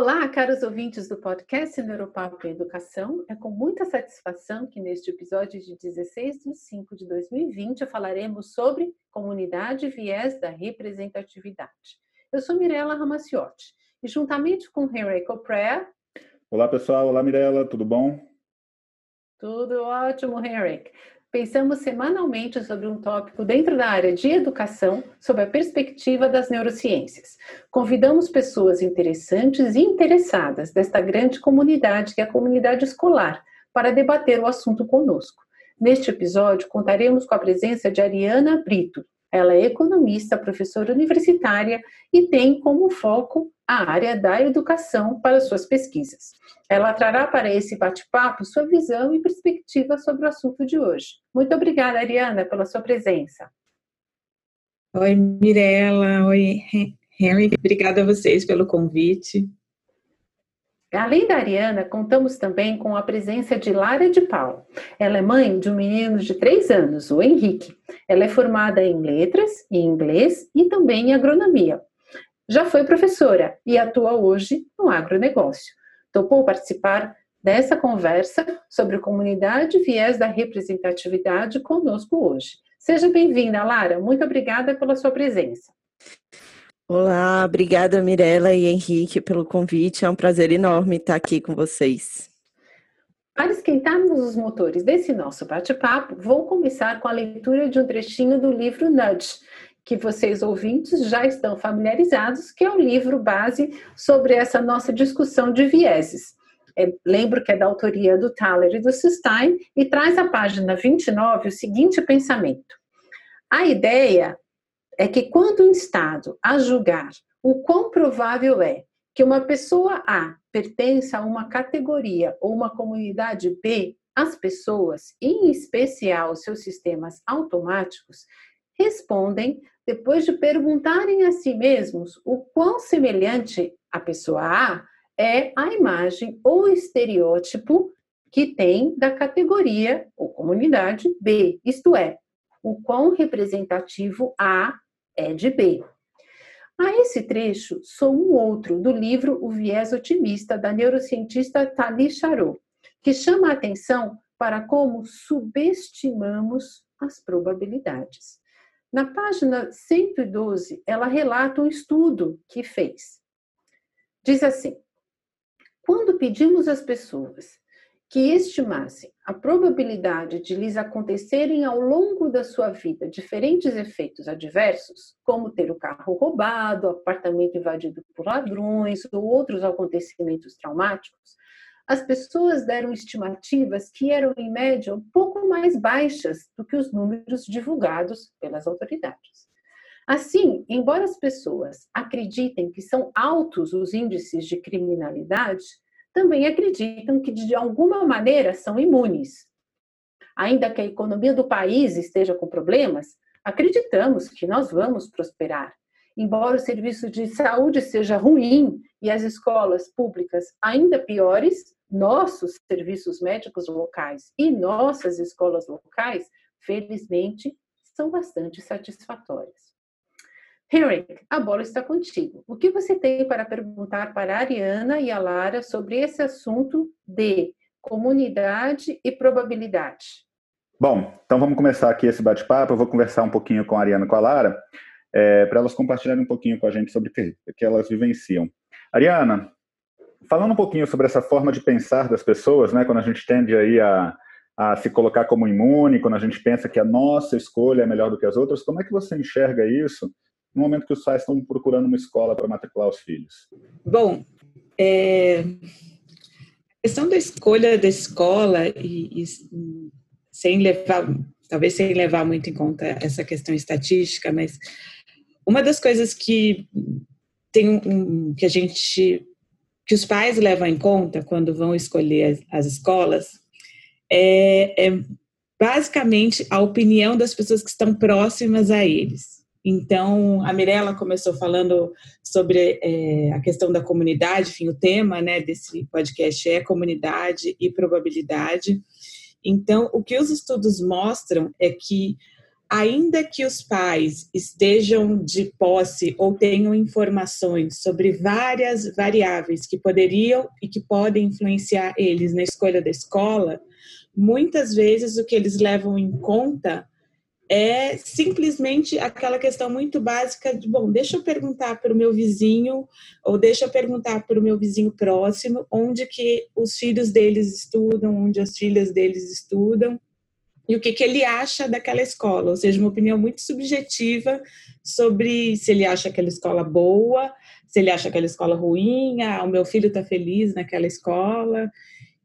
Olá, caros ouvintes do podcast Neuropapo Educação. É com muita satisfação que neste episódio de 16 de 5 de 2020 falaremos sobre comunidade e viés da representatividade. Eu sou Mirella Ramaciotti e juntamente com Henry Coprea... Olá pessoal, olá Mirella, tudo bom? Tudo ótimo, Henrique pensamos semanalmente sobre um tópico dentro da área de educação, sob a perspectiva das neurociências. Convidamos pessoas interessantes e interessadas desta grande comunidade, que é a comunidade escolar, para debater o assunto conosco. Neste episódio, contaremos com a presença de Ariana Brito. Ela é economista, professora universitária e tem como foco a área da educação para suas pesquisas. Ela trará para esse bate-papo sua visão e perspectiva sobre o assunto de hoje. Muito obrigada, Ariana, pela sua presença. Oi, Mirella. Oi, Henry. Obrigada a vocês pelo convite. Além da Ariana, contamos também com a presença de Lara de Paulo. Ela é mãe de um menino de três anos, o Henrique. Ela é formada em letras, em inglês e também em agronomia. Já foi professora e atua hoje no agronegócio topou participar dessa conversa sobre comunidade e viés da representatividade conosco hoje. Seja bem-vinda, Lara. Muito obrigada pela sua presença. Olá, obrigada Mirella e Henrique pelo convite. É um prazer enorme estar aqui com vocês. Para esquentarmos os motores desse nosso bate-papo, vou começar com a leitura de um trechinho do livro Nudge, que vocês ouvintes já estão familiarizados, que é o livro base sobre essa nossa discussão de vieses. É, lembro que é da autoria do Thaler e do Sustein e traz à página 29 o seguinte pensamento. A ideia é que quando um Estado a julgar o quão provável é que uma pessoa A pertença a uma categoria ou uma comunidade B, as pessoas, em especial seus sistemas automáticos, respondem depois de perguntarem a si mesmos o quão semelhante a pessoa A é a imagem ou estereótipo que tem da categoria ou comunidade B, isto é, o quão representativo A é de B. A esse trecho, sou um outro do livro O Viés Otimista, da neurocientista Tali Charot, que chama a atenção para como subestimamos as probabilidades. Na página 112, ela relata um estudo que fez. Diz assim: quando pedimos às pessoas que estimassem a probabilidade de lhes acontecerem ao longo da sua vida diferentes efeitos adversos, como ter o carro roubado, apartamento invadido por ladrões ou outros acontecimentos traumáticos, as pessoas deram estimativas que eram, em média, um pouco mais baixas do que os números divulgados pelas autoridades. Assim, embora as pessoas acreditem que são altos os índices de criminalidade, também acreditam que, de alguma maneira, são imunes. Ainda que a economia do país esteja com problemas, acreditamos que nós vamos prosperar. Embora o serviço de saúde seja ruim e as escolas públicas ainda piores, nossos serviços médicos locais e nossas escolas locais, felizmente, são bastante satisfatórias. Henrik, a bola está contigo. O que você tem para perguntar para a Ariana e a Lara sobre esse assunto de comunidade e probabilidade? Bom, então vamos começar aqui esse bate-papo. Eu vou conversar um pouquinho com a Ariana e com a Lara, é, para elas compartilharem um pouquinho com a gente sobre o que, que elas vivenciam. Ariana, falando um pouquinho sobre essa forma de pensar das pessoas, né, quando a gente tende aí a, a se colocar como imune, quando a gente pensa que a nossa escolha é melhor do que as outras, como é que você enxerga isso no momento que os pais estão procurando uma escola para matricular os filhos? Bom, é, a questão da escolha da escola e, e, sem levar, talvez sem levar muito em conta essa questão estatística, mas uma das coisas que tem um, que a gente que os pais levam em conta quando vão escolher as, as escolas é, é, basicamente a opinião das pessoas que estão próximas a eles. Então, a Mirella começou falando sobre é, a questão da comunidade, enfim, o tema né, desse podcast é comunidade e probabilidade. Então, o que os estudos mostram é que ainda que os pais estejam de posse ou tenham informações sobre várias variáveis que poderiam e que podem influenciar eles na escolha da escola, muitas vezes o que eles levam em conta é simplesmente aquela questão muito básica de, bom, deixa eu perguntar para o meu vizinho ou deixa eu perguntar para o meu vizinho próximo onde que os filhos deles estudam, onde as filhas deles estudam e o que, que ele acha daquela escola, ou seja, uma opinião muito subjetiva sobre se ele acha aquela escola boa, se ele acha aquela escola ruim, ah, o meu filho está feliz naquela escola.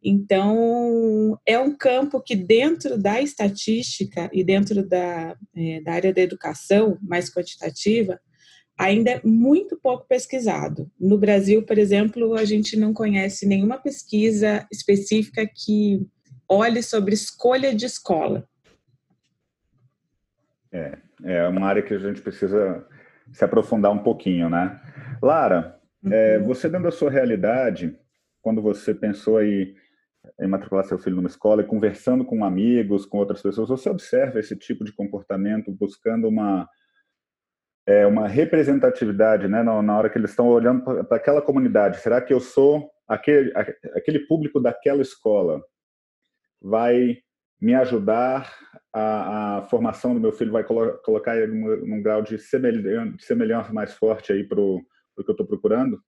Então, é um campo que, dentro da estatística e dentro da, é, da área da educação mais quantitativa, ainda é muito pouco pesquisado. No Brasil, por exemplo, a gente não conhece nenhuma pesquisa específica que olhe sobre escolha de escola. É, é uma área que a gente precisa se aprofundar um pouquinho, né? Lara, uhum. é, você dentro da sua realidade, quando você pensou aí em matricular seu filho numa escola e conversando com amigos, com outras pessoas, você observa esse tipo de comportamento buscando uma é, uma representatividade, né, na, na hora que eles estão olhando para aquela comunidade. Será que eu sou aquele aquele público daquela escola? Vai me ajudar a, a formação do meu filho vai colo colocar ele num, grau de semelhança, de semelhança mais forte aí para o que eu estou procurando?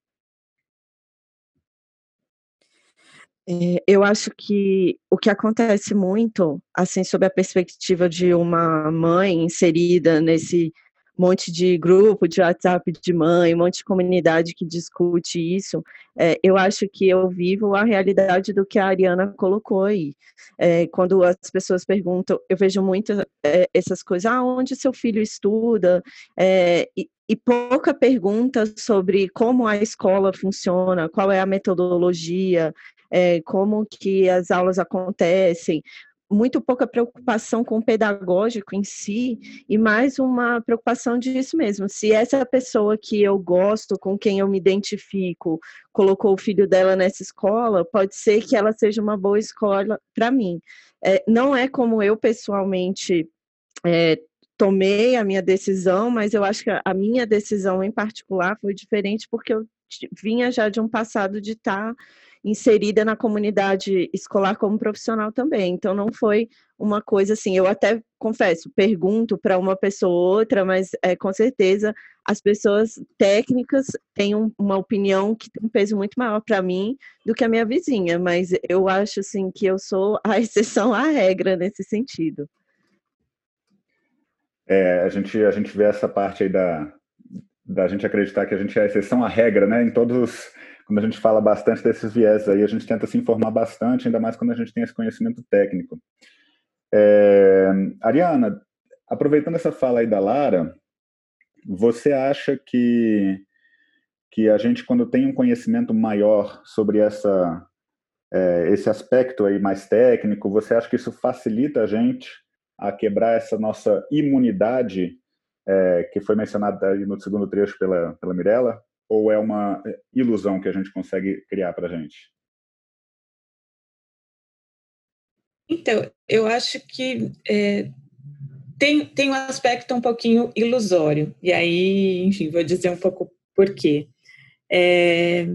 É, eu acho que o que acontece muito, assim, sob a perspectiva de uma mãe inserida nesse monte de grupo de WhatsApp de mãe, um monte de comunidade que discute isso, é, eu acho que eu vivo a realidade do que a Ariana colocou aí. É, quando as pessoas perguntam, eu vejo muito é, essas coisas, ah, onde seu filho estuda? É, e, e pouca pergunta sobre como a escola funciona, qual é a metodologia, é, como que as aulas acontecem, muito pouca preocupação com o pedagógico em si e mais uma preocupação disso mesmo. Se essa pessoa que eu gosto, com quem eu me identifico, colocou o filho dela nessa escola, pode ser que ela seja uma boa escola para mim. É, não é como eu pessoalmente é, tomei a minha decisão, mas eu acho que a minha decisão em particular foi diferente porque eu vinha já de um passado de estar tá inserida na comunidade escolar como profissional também. Então não foi uma coisa assim, eu até confesso, pergunto para uma pessoa ou outra, mas é, com certeza as pessoas técnicas têm um, uma opinião que tem um peso muito maior para mim do que a minha vizinha, mas eu acho assim que eu sou a exceção à regra nesse sentido. É, a gente a gente vê essa parte aí da da gente acreditar que a gente é a exceção à regra, né? Em todos quando a gente fala bastante desses viés aí, a gente tenta se informar bastante, ainda mais quando a gente tem esse conhecimento técnico. É, Ariana, aproveitando essa fala aí da Lara, você acha que, que a gente, quando tem um conhecimento maior sobre essa, é, esse aspecto aí mais técnico, você acha que isso facilita a gente a quebrar essa nossa imunidade é, que foi mencionada aí no segundo trecho pela, pela Mirella? Ou é uma é, ilusão que a gente consegue criar para a gente? Então, eu acho que é, tem, tem um aspecto um pouquinho ilusório, e aí, enfim, vou dizer um pouco por quê. É,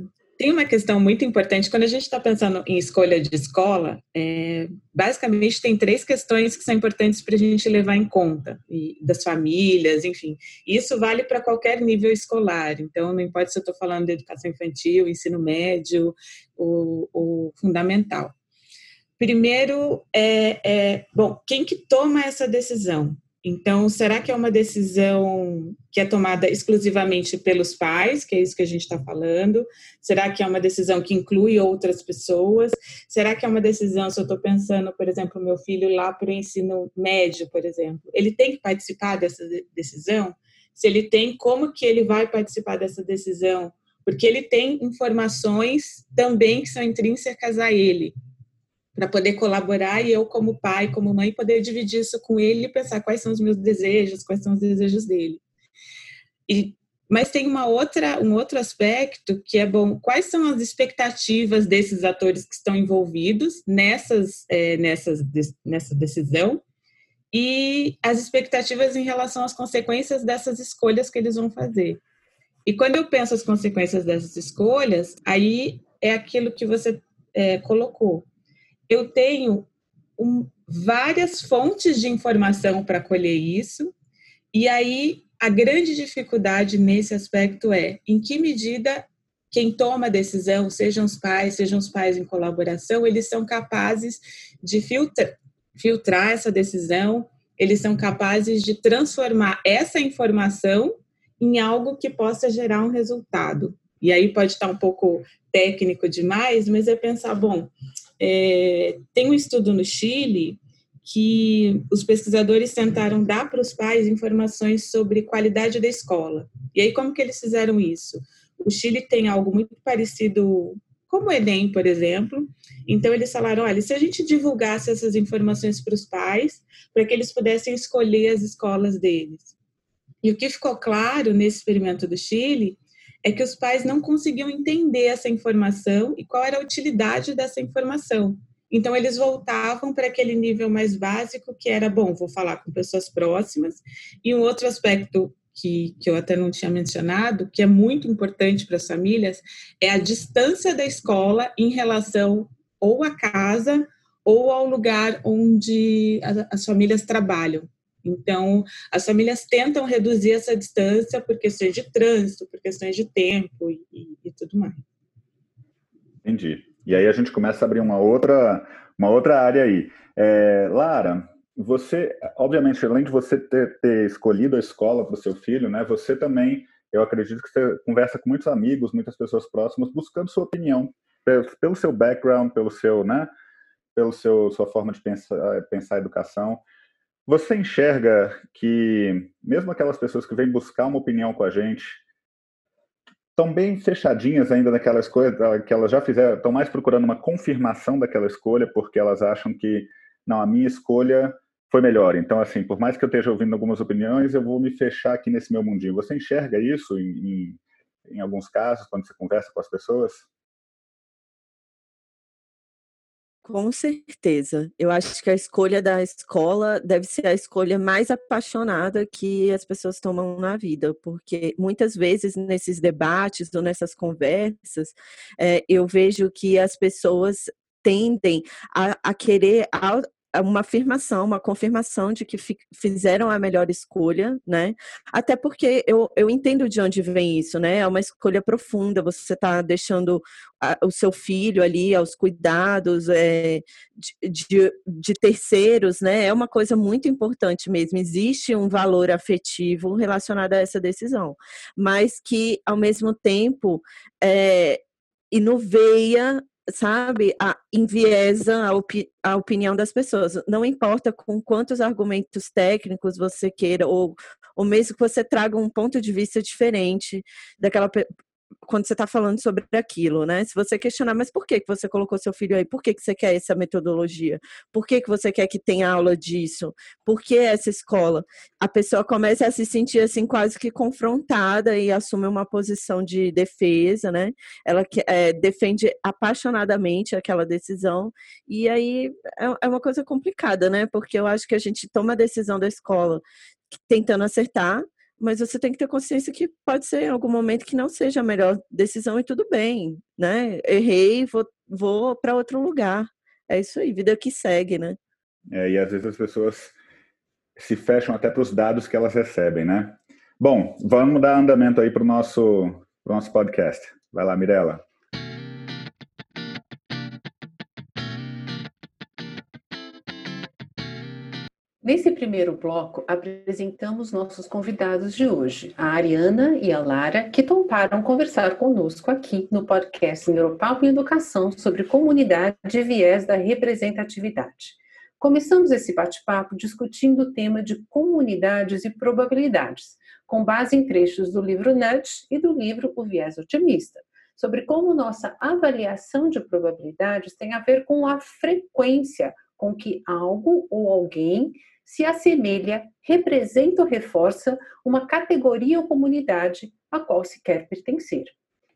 tem uma questão muito importante, quando a gente está pensando em escolha de escola, é, basicamente tem três questões que são importantes para a gente levar em conta, e, das famílias, enfim. Isso vale para qualquer nível escolar, então não importa se eu estou falando de educação infantil, ensino médio, o, fundamental. Primeiro, é, é, bom, quem que toma essa decisão? Então, será que é uma decisão que é tomada exclusivamente pelos pais, que é isso que a gente está falando? Será que é uma decisão que inclui outras pessoas? Será que é uma decisão, se eu estou pensando, por exemplo, meu filho lá para o ensino médio, por exemplo, ele tem que participar dessa decisão? Se ele tem, como que ele vai participar dessa decisão? Porque ele tem informações também que são intrínsecas a ele para poder colaborar e eu como pai, como mãe, poder dividir isso com ele e pensar quais são os meus desejos, quais são os desejos dele. E, mas tem uma outra, um outro aspecto que é bom, quais são as expectativas desses atores que estão envolvidos nessas, é, nessas, nessa decisão e as expectativas em relação às consequências dessas escolhas que eles vão fazer. E quando eu penso as consequências dessas escolhas, aí é aquilo que você é, colocou. Eu tenho um, várias fontes de informação para colher isso, e aí a grande dificuldade nesse aspecto é em que medida quem toma a decisão, sejam os pais, sejam os pais em colaboração, eles são capazes de filtrar, filtrar essa decisão, eles são capazes de transformar essa informação em algo que possa gerar um resultado. E aí pode estar um pouco técnico demais, mas é pensar, bom, é, tem um estudo no Chile que os pesquisadores tentaram dar para os pais informações sobre qualidade da escola. E aí como que eles fizeram isso? O Chile tem algo muito parecido como o Enem, por exemplo. Então, eles falaram: olha, se a gente divulgasse essas informações para os pais, para que eles pudessem escolher as escolas deles. E o que ficou claro nesse experimento do Chile é que os pais não conseguiam entender essa informação e qual era a utilidade dessa informação. Então, eles voltavam para aquele nível mais básico, que era, bom, vou falar com pessoas próximas. E um outro aspecto que, que eu até não tinha mencionado, que é muito importante para as famílias, é a distância da escola em relação ou à casa ou ao lugar onde as famílias trabalham. Então, as famílias tentam reduzir essa distância por questões de trânsito, por questões de tempo e, e, tudo mais. Entendi. E aí a gente começa a abrir uma outra, uma outra área aí. É, Lara, você, obviamente, além de você ter, ter escolhido a escola para o seu filho, né, você também, eu acredito que você conversa com muitos amigos, muitas pessoas próximas, buscando sua opinião, pelo, pelo seu background, pelo seu, né, pelo seu, sua forma de pensar, pensar a educação. Você enxerga que, mesmo aquelas pessoas que vêm buscar uma opinião com a gente, estão bem fechadinhas ainda naquelas coisas que elas já fizeram, estão mais procurando uma confirmação daquela escolha, porque elas acham que, não, a minha escolha foi melhor. Então, assim, por mais que eu esteja ouvindo algumas opiniões, eu vou me fechar aqui nesse meu mundinho. Você enxerga isso em, em, em alguns casos, quando você conversa com as pessoas? Com certeza. Eu acho que a escolha da escola deve ser a escolha mais apaixonada que as pessoas tomam na vida, porque muitas vezes nesses debates ou nessas conversas, é, eu vejo que as pessoas tendem a, a querer uma afirmação, uma confirmação de que fizeram a melhor escolha, né? Até porque eu, eu entendo de onde vem isso, né? É uma escolha profunda, você está deixando a, o seu filho ali aos cuidados é, de, de, de, terceiros, né? É uma coisa muito importante mesmo. Existe um valor afetivo relacionado a essa decisão, mas que, ao mesmo tempo, é, inoveia sabe, a, enviesa a, opi a, opinião das pessoas. Não importa com quantos argumentos técnicos você queira, ou, ou mesmo que você traga um ponto de vista diferente daquela quando você está falando sobre aquilo, né? Se você questionar, mas por que, que você colocou seu filho aí? Por que, que você quer essa metodologia? Por que, que você quer que tenha aula disso? Por que essa escola? A pessoa começa a se sentir assim quase que confrontada e assume uma posição de defesa, né? Ela é, defende apaixonadamente aquela decisão e aí é, é uma coisa complicada, né? Porque eu acho que a gente toma a decisão da escola tentando acertar, mas você tem que ter consciência que pode ser em algum momento que não seja a melhor decisão e tudo bem, né? Errei, vou, vou para outro lugar. É isso aí, vida que segue, né? É, e às vezes as pessoas se fecham até para os dados que elas recebem, né? Bom, vamos dar andamento aí para o nosso, nosso podcast. Vai lá, Mirella. Nesse primeiro bloco, apresentamos nossos convidados de hoje, a Ariana e a Lara, que toparam conversar conosco aqui no podcast Neuropalco e Educação sobre comunidade e viés da representatividade. Começamos esse bate-papo discutindo o tema de comunidades e probabilidades, com base em trechos do livro Nudge e do livro O Viés Otimista, sobre como nossa avaliação de probabilidades tem a ver com a frequência com que algo ou alguém se assemelha, representa ou reforça uma categoria ou comunidade a qual se quer pertencer.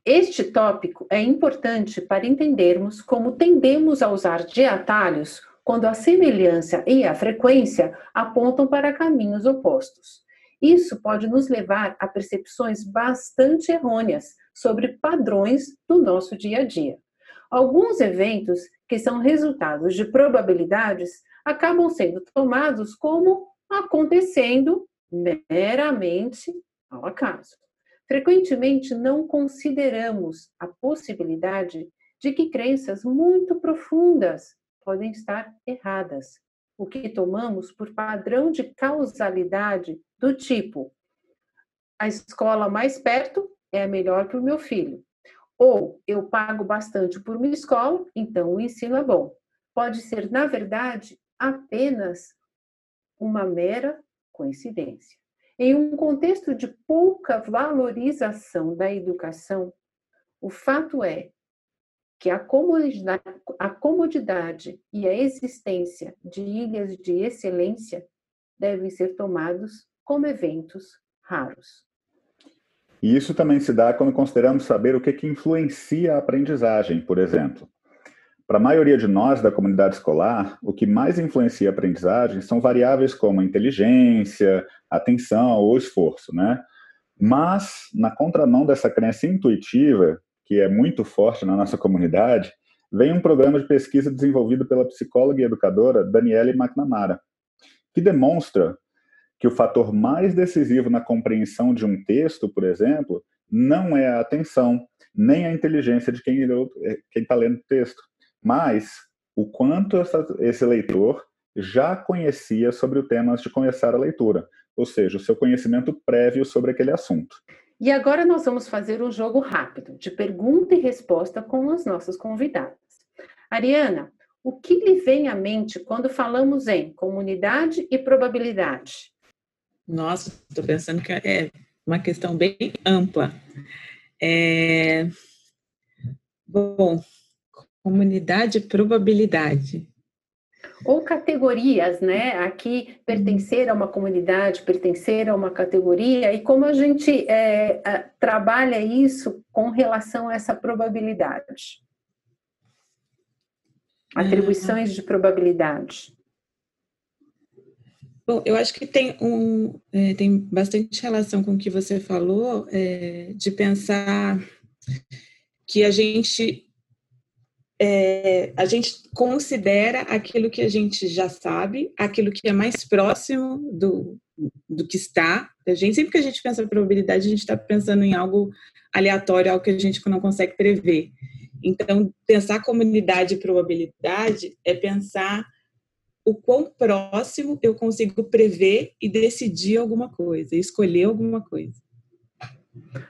Este tópico é importante para entendermos como tendemos a usar de atalhos quando a semelhança e a frequência apontam para caminhos opostos. Isso pode nos levar a percepções bastante errôneas sobre padrões do nosso dia a dia. Alguns eventos que são resultados de probabilidades acabam sendo tomados como acontecendo meramente ao acaso. Frequentemente não consideramos a possibilidade de que crenças muito profundas podem estar erradas, o que tomamos por padrão de causalidade do tipo: a escola mais perto é a melhor para o meu filho. Ou eu pago bastante por uma escola, então o ensino é bom. Pode ser, na verdade, apenas uma mera coincidência. Em um contexto de pouca valorização da educação, o fato é que a comodidade, a comodidade e a existência de ilhas de excelência devem ser tomados como eventos raros. E isso também se dá quando consideramos saber o que, que influencia a aprendizagem, por exemplo. Para a maioria de nós da comunidade escolar, o que mais influencia a aprendizagem são variáveis como inteligência, atenção ou esforço, né? Mas, na contramão dessa crença intuitiva, que é muito forte na nossa comunidade, vem um programa de pesquisa desenvolvido pela psicóloga e educadora Daniele McNamara, que demonstra que o fator mais decisivo na compreensão de um texto, por exemplo, não é a atenção, nem a inteligência de quem está lendo o texto, mas o quanto essa, esse leitor já conhecia sobre o tema antes de começar a leitura, ou seja, o seu conhecimento prévio sobre aquele assunto. E agora nós vamos fazer um jogo rápido de pergunta e resposta com as nossas convidadas. Ariana, o que lhe vem à mente quando falamos em comunidade e probabilidade? Nossa, estou pensando que é uma questão bem ampla. É... Bom, comunidade e probabilidade ou categorias, né? Aqui pertencer a uma comunidade, pertencer a uma categoria, e como a gente é, trabalha isso com relação a essa probabilidade. Atribuições de probabilidade. Bom, eu acho que tem, um, é, tem bastante relação com o que você falou, é, de pensar que a gente é, a gente considera aquilo que a gente já sabe, aquilo que é mais próximo do, do que está. A gente, sempre que a gente pensa em probabilidade, a gente está pensando em algo aleatório, algo que a gente não consegue prever. Então, pensar comunidade e probabilidade é pensar o quão próximo eu consigo prever e decidir alguma coisa, escolher alguma coisa.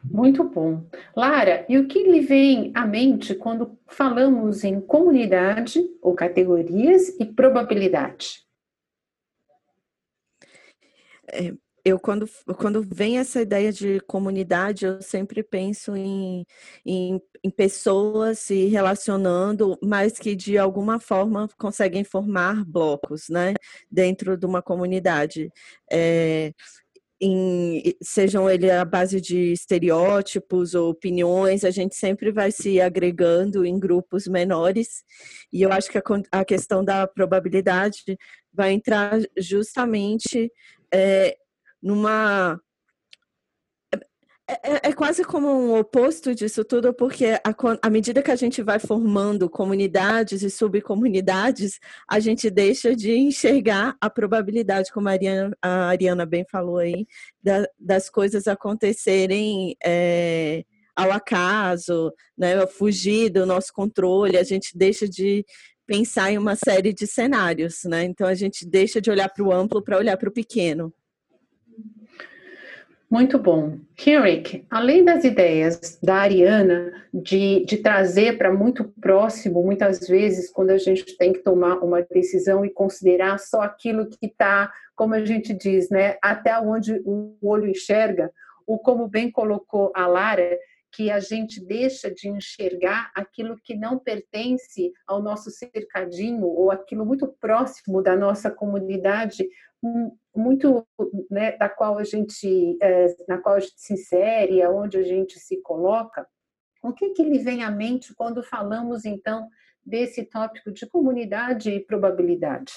Muito bom. Lara, e o que lhe vem à mente quando falamos em comunidade ou categorias e probabilidade? É, eu, quando, quando vem essa ideia de comunidade, eu sempre penso em, em, em pessoas se relacionando, mas que de alguma forma conseguem formar blocos, né, dentro de uma comunidade. É, em, sejam ele a base de estereótipos ou opiniões, a gente sempre vai se agregando em grupos menores. E eu acho que a, a questão da probabilidade vai entrar justamente é, numa é, é, é, quase como um oposto disso tudo, porque à medida que a gente vai formando comunidades e subcomunidades, a gente deixa de enxergar a probabilidade, como a Ariana, a Ariana bem falou aí, da, das coisas acontecerem é, ao acaso, né, fugir do nosso controle, a gente deixa de pensar em uma série de cenários, né? Então a gente deixa de olhar para o amplo para olhar para o pequeno. Muito bom. Henrik, além das ideias da Ariana de, de trazer para muito próximo, muitas vezes, quando a gente tem que tomar uma decisão e considerar só aquilo que está, como a gente diz, né, até onde o olho enxerga, ou como bem colocou a Lara, que a gente deixa de enxergar aquilo que não pertence ao nosso cercadinho ou aquilo muito próximo da nossa comunidade, muito né, da qual a gente é, na qual a gente se insere, aonde a gente se coloca. O que que lhe vem à mente quando falamos então desse tópico de comunidade e probabilidade?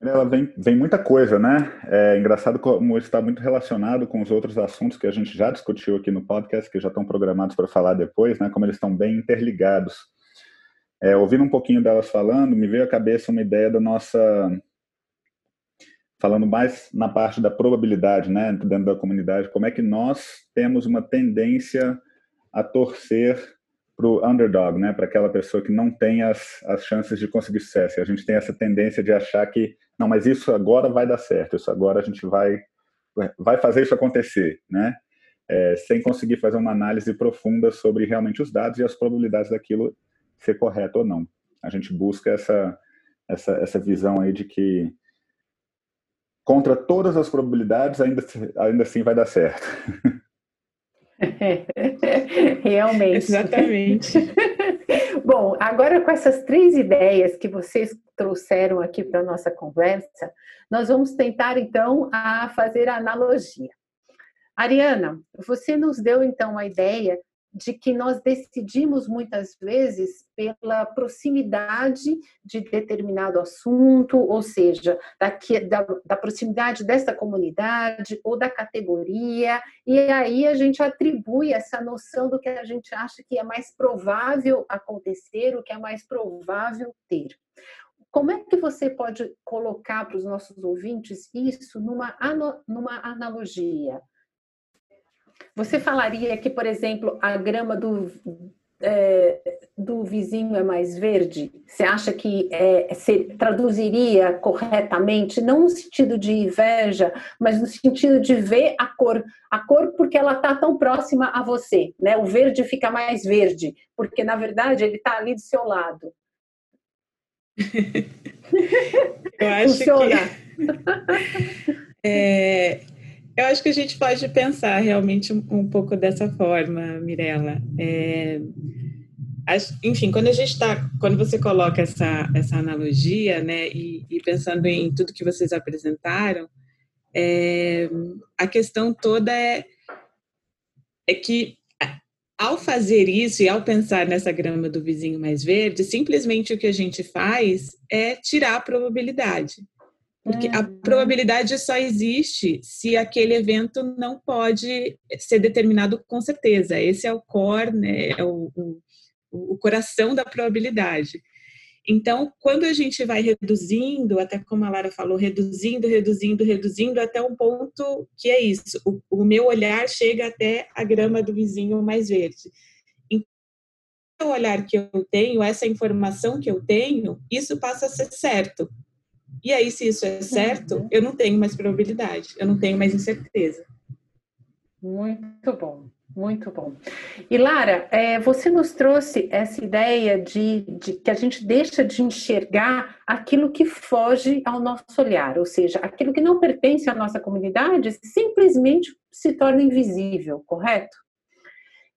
Ela vem, vem muita coisa, né? É engraçado como está muito relacionado com os outros assuntos que a gente já discutiu aqui no podcast, que já estão programados para falar depois, né? Como eles estão bem interligados. É, ouvindo um pouquinho delas falando, me veio à cabeça uma ideia da nossa. Falando mais na parte da probabilidade, né? Dentro da comunidade, como é que nós temos uma tendência a torcer para o underdog, né? Para aquela pessoa que não tem as, as chances de conseguir sucesso. E a gente tem essa tendência de achar que não, mas isso agora vai dar certo, isso agora a gente vai, vai fazer isso acontecer, né? É, sem conseguir fazer uma análise profunda sobre realmente os dados e as probabilidades daquilo ser correto ou não. A gente busca essa, essa, essa visão aí de que contra todas as probabilidades ainda, ainda assim vai dar certo. Realmente. Exatamente. Bom, agora com essas três ideias que vocês trouxeram aqui para a nossa conversa, nós vamos tentar então a fazer a analogia. Ariana, você nos deu então a ideia de que nós decidimos muitas vezes pela proximidade de determinado assunto, ou seja, daqui, da, da, proximidade dessa comunidade ou da categoria, e aí a gente atribui essa noção do que a gente acha que é mais provável acontecer, o que é mais provável ter. Como é que você pode colocar para os nossos ouvintes isso numa, numa analogia? Você falaria que, por exemplo, a grama do, é, do vizinho é mais verde? Você acha que é, se traduziria corretamente, não no sentido de inveja, mas no sentido de ver a cor, a cor porque ela está tão próxima a você, né? O verde fica mais verde, porque na verdade ele está ali do seu lado. Eu acho Funciona. que é, eu acho que a gente pode pensar realmente um, um pouco dessa forma, Mirella. É, enfim, quando a gente está, quando você coloca essa, essa analogia, né, e, e pensando em tudo que vocês apresentaram, é, a questão toda é, é que ao fazer isso e ao pensar nessa grama do vizinho mais verde, simplesmente o que a gente faz é tirar a probabilidade. Porque a probabilidade só existe se aquele evento não pode ser determinado com certeza. Esse é o core, né, é o, o, o coração da probabilidade. Então, quando a gente vai reduzindo, até como a Lara falou, reduzindo, reduzindo, reduzindo, até um ponto que é isso, o, o meu olhar chega até a grama do vizinho mais verde. Então, o olhar que eu tenho, essa informação que eu tenho, isso passa a ser certo. E aí, se isso é certo, eu não tenho mais probabilidade, eu não tenho mais incerteza. Muito bom, muito bom. E Lara, é, você nos trouxe essa ideia de, de, que a gente deixa de enxergar aquilo que foge ao nosso olhar, ou seja, aquilo que não pertence à nossa comunidade simplesmente se torna invisível, correto?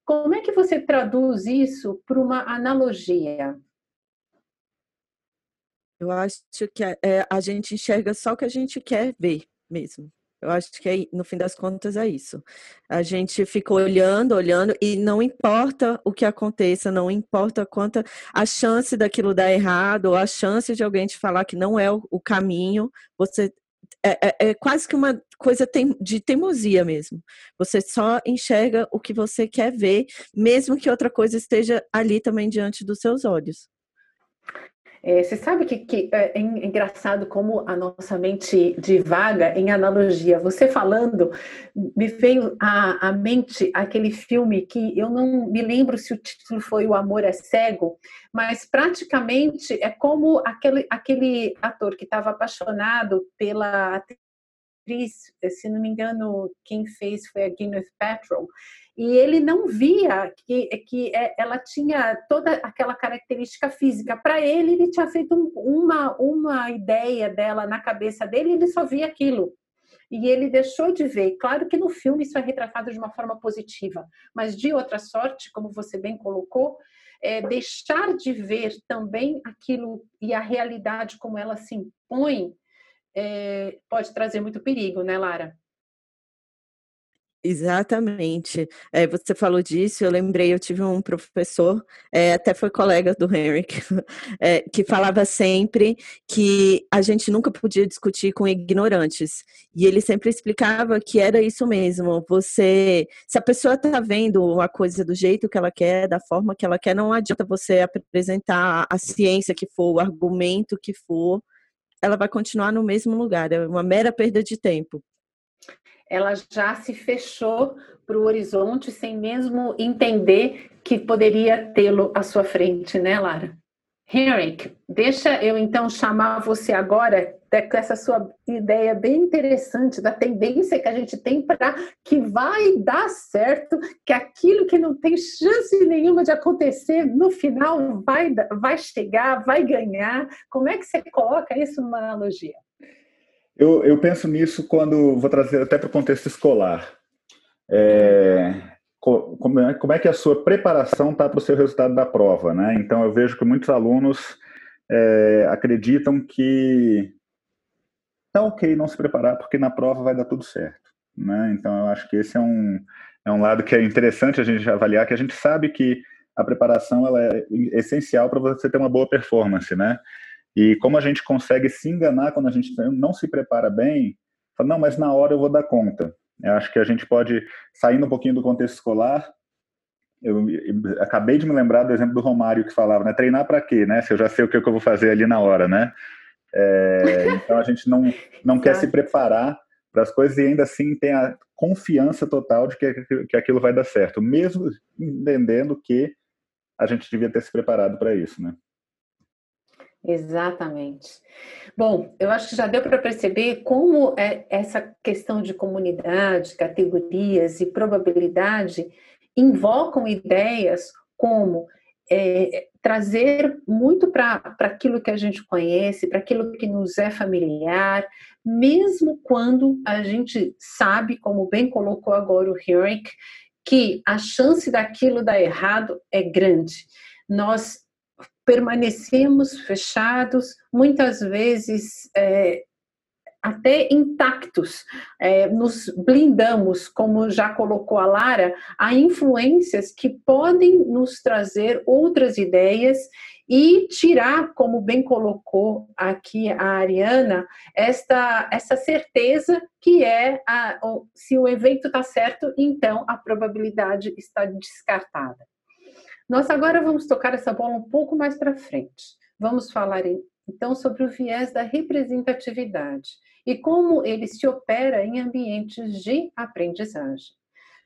Como é que você traduz isso para uma analogia? Eu acho que a, é, a gente enxerga só o que a gente quer ver mesmo. Eu acho que é, no fim das contas é isso. A gente fica olhando, olhando, e não importa o que aconteça, não importa quanta a chance daquilo dar errado, ou a chance de alguém te falar que não é o, o caminho, você é, é, é, quase que uma coisa tem, de teimosia mesmo. Você só enxerga o que você quer ver, mesmo que outra coisa esteja ali também diante dos seus olhos. É, você sabe que, que é, é engraçado como a nossa mente divaga em analogia. Você falando, me veio à, à mente aquele filme que eu não me lembro se o título foi O Amor é Cego, mas praticamente é como aquele, aquele ator que estava apaixonado pela atriz, se não me engano, quem fez foi a Gwyneth Paltrow, e ele não via que, que é, ela tinha toda aquela característica física. Para ele, ele tinha feito uma, uma ideia dela na cabeça dele, ele só via aquilo. E ele deixou de ver. Claro que no filme isso é retratado de uma forma positiva, mas de outra sorte, como você bem colocou, é deixar de ver também aquilo e a realidade como ela se impõe é, pode trazer muito perigo, né, Lara? Exatamente. É, você falou disso, eu lembrei, eu tive um professor, é, até foi colega do Henrik, é, que falava sempre que a gente nunca podia discutir com ignorantes. E ele sempre explicava que era isso mesmo. Você, se a pessoa está vendo a coisa do jeito que ela quer, da forma que ela quer, não adianta você apresentar a ciência que for, o argumento que for, ela vai continuar no mesmo lugar. É uma mera perda de tempo ela já se fechou para o horizonte sem mesmo entender que poderia tê-lo à sua frente, né, Lara? Henrik, deixa eu então chamar você agora com essa sua ideia bem interessante da tendência que a gente tem para que vai dar certo, que aquilo que não tem chance nenhuma de acontecer no final vai, vai chegar, vai ganhar. Como é que você coloca isso numa analogia? Eu, eu penso nisso quando vou trazer até para o contexto escolar. É, como, é, como é que a sua preparação está para o seu resultado da prova, né? Então eu vejo que muitos alunos é, acreditam que tá ok não se preparar porque na prova vai dar tudo certo, né? Então eu acho que esse é um é um lado que é interessante a gente avaliar, que a gente sabe que a preparação ela é essencial para você ter uma boa performance, né? E como a gente consegue se enganar quando a gente não se prepara bem, fala, não, mas na hora eu vou dar conta. Eu acho que a gente pode, saindo um pouquinho do contexto escolar, eu, eu acabei de me lembrar do exemplo do Romário que falava, né, treinar para quê, né, se eu já sei o que eu vou fazer ali na hora, né? É, então a gente não, não quer se preparar para as coisas e ainda assim tem a confiança total de que, que aquilo vai dar certo, mesmo entendendo que a gente devia ter se preparado para isso, né? Exatamente. Bom, eu acho que já deu para perceber como é essa questão de comunidade, categorias e probabilidade invocam ideias como é, trazer muito para aquilo que a gente conhece, para aquilo que nos é familiar, mesmo quando a gente sabe, como bem colocou agora o Henrik, que a chance daquilo dar errado é grande. Nós permanecemos fechados, muitas vezes é, até intactos, é, nos blindamos, como já colocou a Lara, a influências que podem nos trazer outras ideias e tirar, como bem colocou aqui a Ariana, esta, essa certeza que é a, se o evento está certo, então a probabilidade está descartada. Nós agora vamos tocar essa bola um pouco mais para frente. Vamos falar então sobre o viés da representatividade e como ele se opera em ambientes de aprendizagem.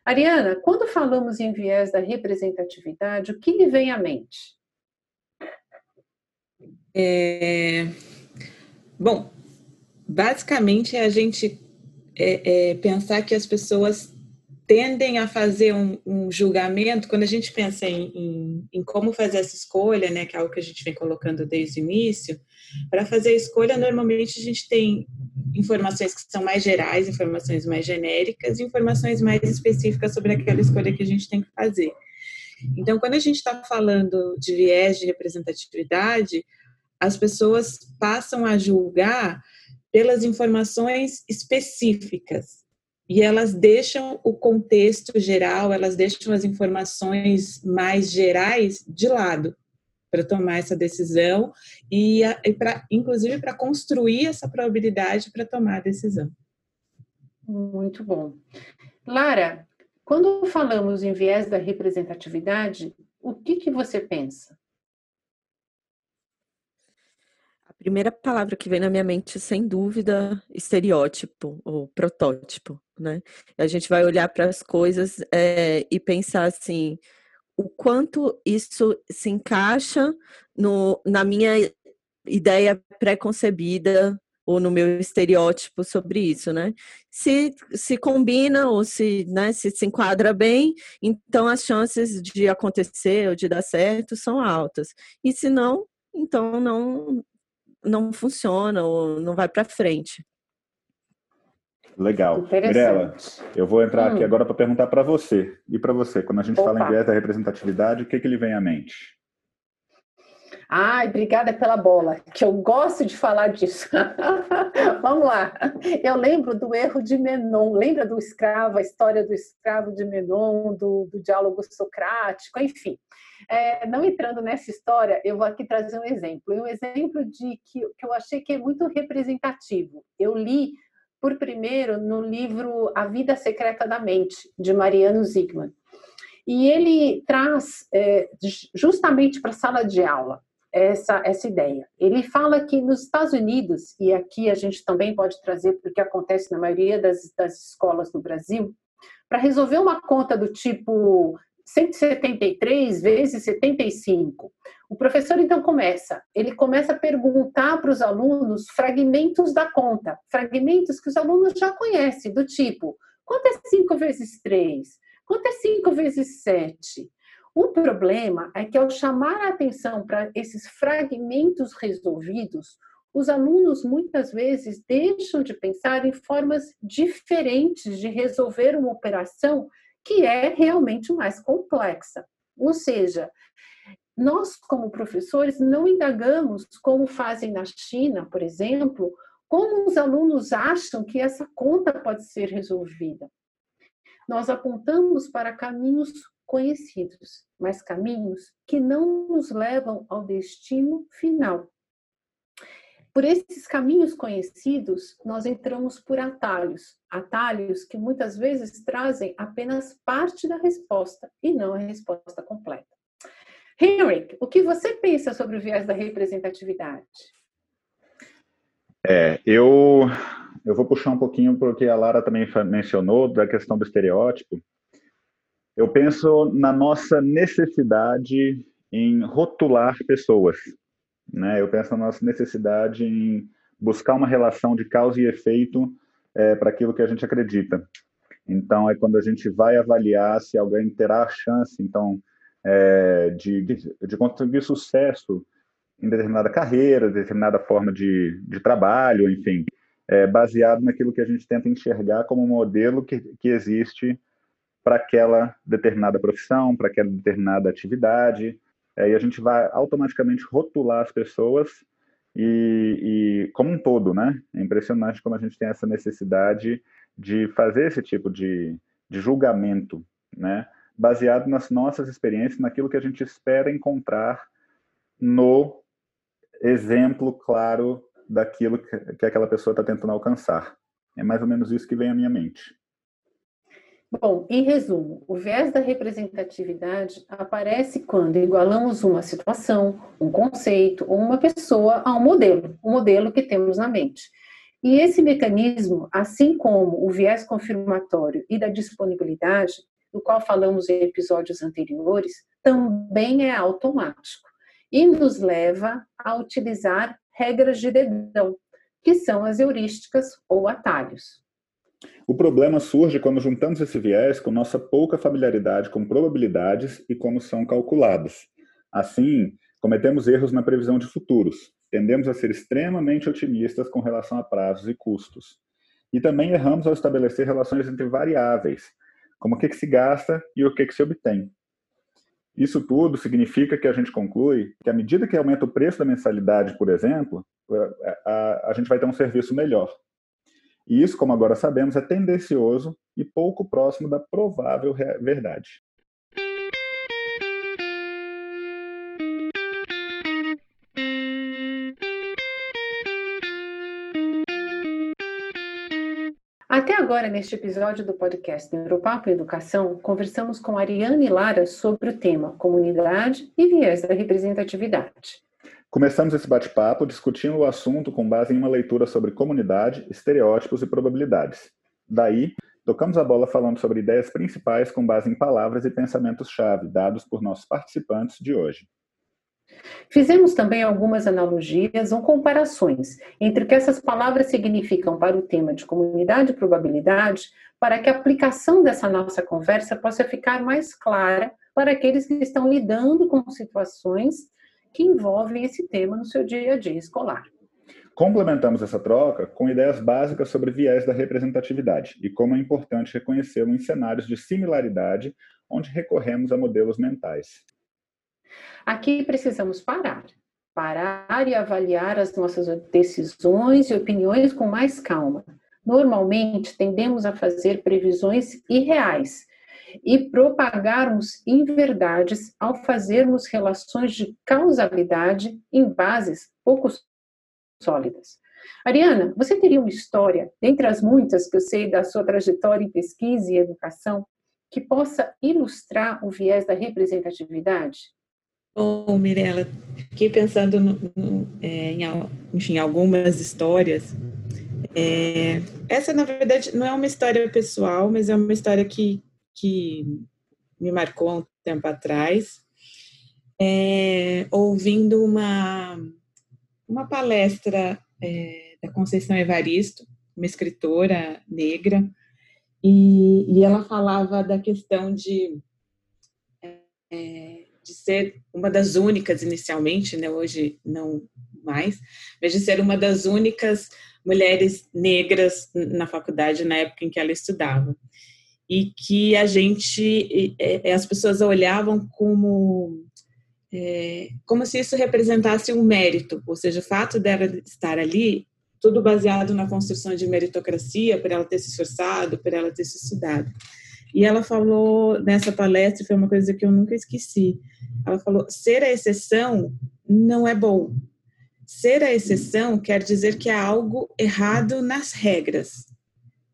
Ariana, quando falamos em viés da representatividade, o que lhe vem à mente? É... Bom, basicamente é a gente é, é pensar que as pessoas tendem a fazer um, um, julgamento, quando a gente pensa em, em, em, como fazer essa escolha, né, que é algo que a gente vem colocando desde o início, para fazer a escolha, normalmente a gente tem informações que são mais gerais, informações mais genéricas e informações mais específicas sobre aquela escolha que a gente tem que fazer. Então, quando a gente está falando de viés de representatividade, as pessoas passam a julgar pelas informações específicas e elas deixam o contexto geral, elas deixam as informações mais gerais de lado para tomar essa decisão e, e para, inclusive, para construir essa probabilidade para tomar a decisão. Muito bom. Lara, quando falamos em viés da representatividade, o que, que você pensa? A primeira palavra que vem na minha mente, sem dúvida, estereótipo ou protótipo né? A gente vai olhar para as coisas é, e pensar assim, o quanto isso se encaixa no, na minha ideia pré-concebida ou no meu estereótipo sobre isso, né? Se se combina ou se, né, se se enquadra bem, então as chances de acontecer ou de dar certo são altas. E se não, então não não funciona ou não vai para frente. Legal. Mirela, eu vou entrar hum. aqui agora para perguntar para você. E para você, quando a gente Opa. fala em viés da representatividade, o que, que lhe vem à mente? Ai, obrigada pela bola, que eu gosto de falar disso. Vamos lá. Eu lembro do erro de Menon. Lembra do escravo, a história do escravo de Menon, do, do diálogo socrático, enfim. É, não entrando nessa história, eu vou aqui trazer um exemplo. um exemplo de que, que eu achei que é muito representativo. Eu li por primeiro no livro A Vida Secreta da Mente, de Mariano Zigman. E ele traz é, justamente para a sala de aula essa, essa ideia. Ele fala que nos Estados Unidos, e aqui a gente também pode trazer porque acontece na maioria das, das escolas no Brasil, para resolver uma conta do tipo 173 vezes 75, o professor então começa, ele começa a perguntar para os alunos fragmentos da conta, fragmentos que os alunos já conhecem, do tipo, quanto é 5 vezes 3? Quanto é 5 vezes 7? O problema é que ao chamar a atenção para esses fragmentos resolvidos, os alunos muitas vezes deixam de pensar em formas diferentes de resolver uma operação que é realmente mais complexa. Ou seja, nós, como professores, não indagamos como fazem na China, por exemplo, como os alunos acham que essa conta pode ser resolvida. Nós apontamos para caminhos conhecidos, mas caminhos que não nos levam ao destino final. Por esses caminhos conhecidos, nós entramos por atalhos, atalhos que muitas vezes trazem apenas parte da resposta e não a resposta completa. Henrik, o que você pensa sobre o viés da representatividade? É, eu, eu vou puxar um pouquinho para o que a Lara também mencionou, da questão do estereótipo, eu penso na nossa necessidade em rotular pessoas. Né? Eu penso na nossa necessidade em buscar uma relação de causa e efeito é, para aquilo que a gente acredita. Então, é quando a gente vai avaliar se alguém terá a chance, então, é, de, de, conseguir sucesso em determinada carreira, determinada forma de, de trabalho, enfim, é, baseado naquilo que a gente tenta enxergar como modelo que, que existe para aquela determinada profissão, para aquela determinada atividade, é, e a gente vai automaticamente rotular as pessoas e, e, como um todo, né? É impressionante como a gente tem essa necessidade de fazer esse tipo de, de julgamento, né? Baseado nas nossas experiências, naquilo que a gente espera encontrar no exemplo claro daquilo que, que aquela pessoa está tentando alcançar. É mais ou menos isso que vem à minha mente. Bom, em resumo, o viés da representatividade aparece quando igualamos uma situação, um conceito ou uma pessoa a um modelo, um modelo que temos na mente. E esse mecanismo, assim como o viés confirmatório e da disponibilidade, do qual falamos em episódios anteriores, também é automático e nos leva a utilizar regras de dedão, que são as heurísticas ou atalhos. O problema surge quando juntamos esse viés com nossa pouca familiaridade com probabilidades e como são calculadas. Assim, cometemos erros na previsão de futuros, tendemos a ser extremamente otimistas com relação a prazos e custos. E também erramos ao estabelecer relações entre variáveis, como o que, que se gasta e o que, que se obtém. Isso tudo significa que a gente conclui que, à medida que aumenta o preço da mensalidade, por exemplo, a, a, a gente vai ter um serviço melhor. E isso, como agora sabemos, é tendencioso e pouco próximo da provável verdade. Agora, neste episódio do podcast Neuropapo Educação, conversamos com Ariane Lara sobre o tema comunidade e viés da representatividade. Começamos esse bate-papo discutindo o assunto com base em uma leitura sobre comunidade, estereótipos e probabilidades. Daí, tocamos a bola falando sobre ideias principais com base em palavras e pensamentos-chave dados por nossos participantes de hoje. Fizemos também algumas analogias ou comparações entre o que essas palavras significam para o tema de comunidade e probabilidade, para que a aplicação dessa nossa conversa possa ficar mais clara para aqueles que estão lidando com situações que envolvem esse tema no seu dia a dia escolar. Complementamos essa troca com ideias básicas sobre viés da representatividade e como é importante reconhecê-lo em cenários de similaridade, onde recorremos a modelos mentais. Aqui precisamos parar parar e avaliar as nossas decisões e opiniões com mais calma. Normalmente, tendemos a fazer previsões irreais e propagarmos inverdades ao fazermos relações de causalidade em bases pouco sólidas. Ariana, você teria uma história, dentre as muitas que eu sei da sua trajetória em pesquisa e educação, que possa ilustrar o viés da representatividade? Bom, Mirella, fiquei pensando no, no, é, em enfim, algumas histórias. É, essa, na verdade, não é uma história pessoal, mas é uma história que, que me marcou há um tempo atrás, é, ouvindo uma, uma palestra é, da Conceição Evaristo, uma escritora negra, e, e ela falava da questão de, é, de ser uma das únicas, inicialmente, né, hoje não mais, mas de ser uma das únicas mulheres negras na faculdade na época em que ela estudava. E que a gente, as pessoas olhavam como é, como se isso representasse um mérito, ou seja, o fato dela estar ali, tudo baseado na construção de meritocracia, por ela ter se esforçado, por ela ter se estudado. E ela falou nessa palestra, foi uma coisa que eu nunca esqueci. Ela falou: ser a exceção não é bom. Ser a exceção quer dizer que há algo errado nas regras.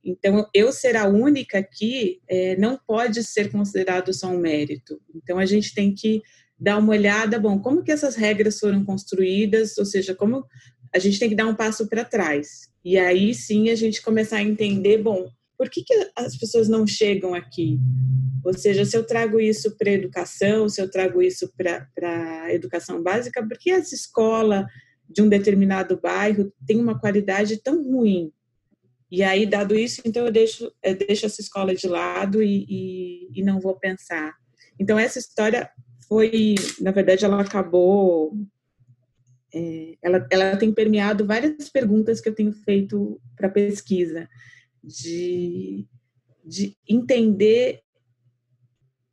Então, eu ser a única aqui é, não pode ser considerado só um mérito. Então, a gente tem que dar uma olhada, bom, como que essas regras foram construídas, ou seja, como a gente tem que dar um passo para trás. E aí sim a gente começar a entender, bom, por que, que as pessoas não chegam aqui? Ou seja, se eu trago isso para a educação, se eu trago isso para a educação básica, por que essa escola de um determinado bairro tem uma qualidade tão ruim? E aí, dado isso, então eu deixo, eu deixo essa escola de lado e, e, e não vou pensar. Então, essa história foi, na verdade, ela acabou. É, ela, ela tem permeado várias perguntas que eu tenho feito para pesquisa, de, de entender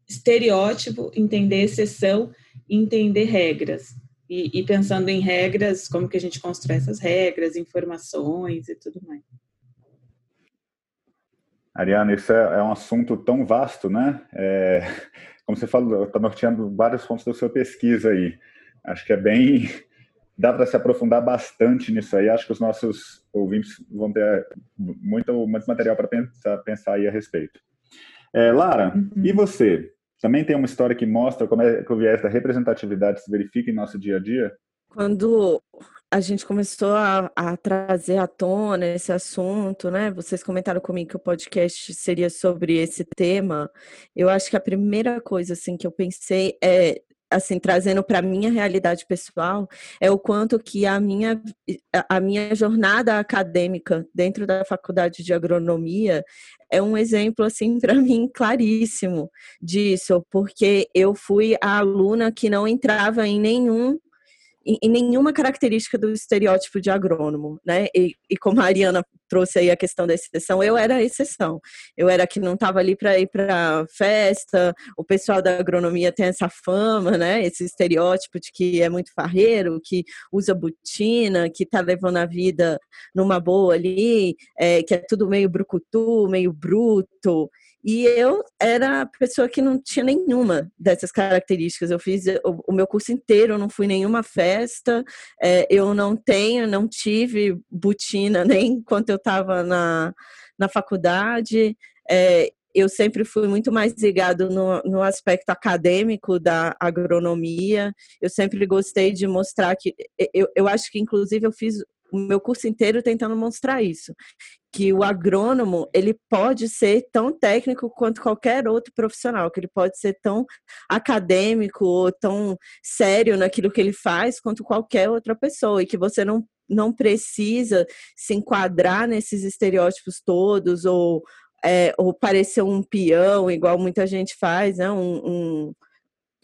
estereótipo, entender exceção, entender regras. E, e, pensando em regras, como que a gente constrói essas regras, informações e tudo mais. Ariana, isso é, é um assunto tão vasto, né? É, como você falou, está norteando vários pontos da sua pesquisa aí. Acho que é bem. Dá para se aprofundar bastante nisso aí. Acho que os nossos ouvintes vão ter muito, muito material para pensar, pensar aí a respeito. É, Lara, uhum. e você? Também tem uma história que mostra como é que o viés da representatividade se verifica em nosso dia a dia? Quando a gente começou a, a, trazer à tona esse assunto, né? Vocês comentaram comigo que o podcast seria sobre esse tema. Eu acho que a primeira coisa assim que eu pensei é assim trazendo para minha realidade pessoal é o quanto que a minha a minha jornada acadêmica dentro da faculdade de agronomia é um exemplo assim para mim claríssimo disso, porque eu fui a aluna que não entrava em nenhum em, nenhuma característica do estereótipo de agrônomo, né? E, e, como a Ariana trouxe aí a questão da exceção, eu era a exceção. Eu era que não estava ali para ir para festa. O pessoal da agronomia tem essa fama, né? Esse estereótipo de que é muito farreiro, que usa botina, que está levando a vida numa boa ali, é, que é tudo meio brucutu, meio bruto. E eu era a pessoa que não tinha nenhuma dessas características. Eu fiz o, o meu curso inteiro, eu não fui nenhuma festa, é, eu não tenho, não tive botina nem enquanto eu estava na, na faculdade. É, eu sempre fui muito mais ligado no, no aspecto acadêmico da agronomia. Eu sempre gostei de mostrar que. Eu, eu acho que, inclusive, eu fiz o meu curso inteiro tentando mostrar isso, que o agrônomo ele pode ser tão técnico quanto qualquer outro profissional, que ele pode ser tão acadêmico ou tão sério naquilo que ele faz quanto qualquer outra pessoa e que você não não precisa se enquadrar nesses estereótipos todos ou é, ou parecer um peão igual muita gente faz, né? um, um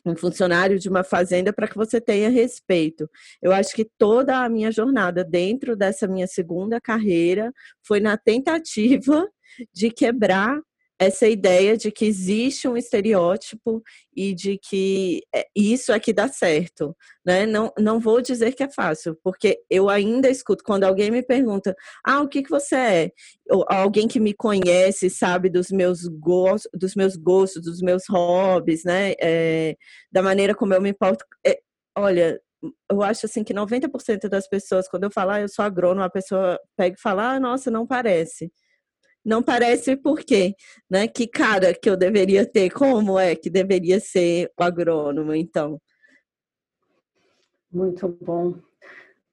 um funcionário de uma fazenda para que você tenha respeito. Eu acho que toda a minha jornada dentro dessa minha segunda carreira foi na tentativa de quebrar essa ideia de que existe um estereótipo e de que é, isso é que dá certo, né? Não, não vou dizer que é fácil, porque eu ainda escuto quando alguém me pergunta, ah, o que que você é? Ou alguém que me conhece, sabe dos meus gostos, dos meus gostos, dos meus hobbies, né? É, da maneira como eu me importo. É, olha, eu acho assim que 90% das pessoas, quando eu falar, ah, eu sou agrônoma, a pessoa pega e fala, ah, nossa, não parece. Não parece por quê? Né? Que cara que eu deveria ter, como é que deveria ser o agrônomo, então? Muito bom.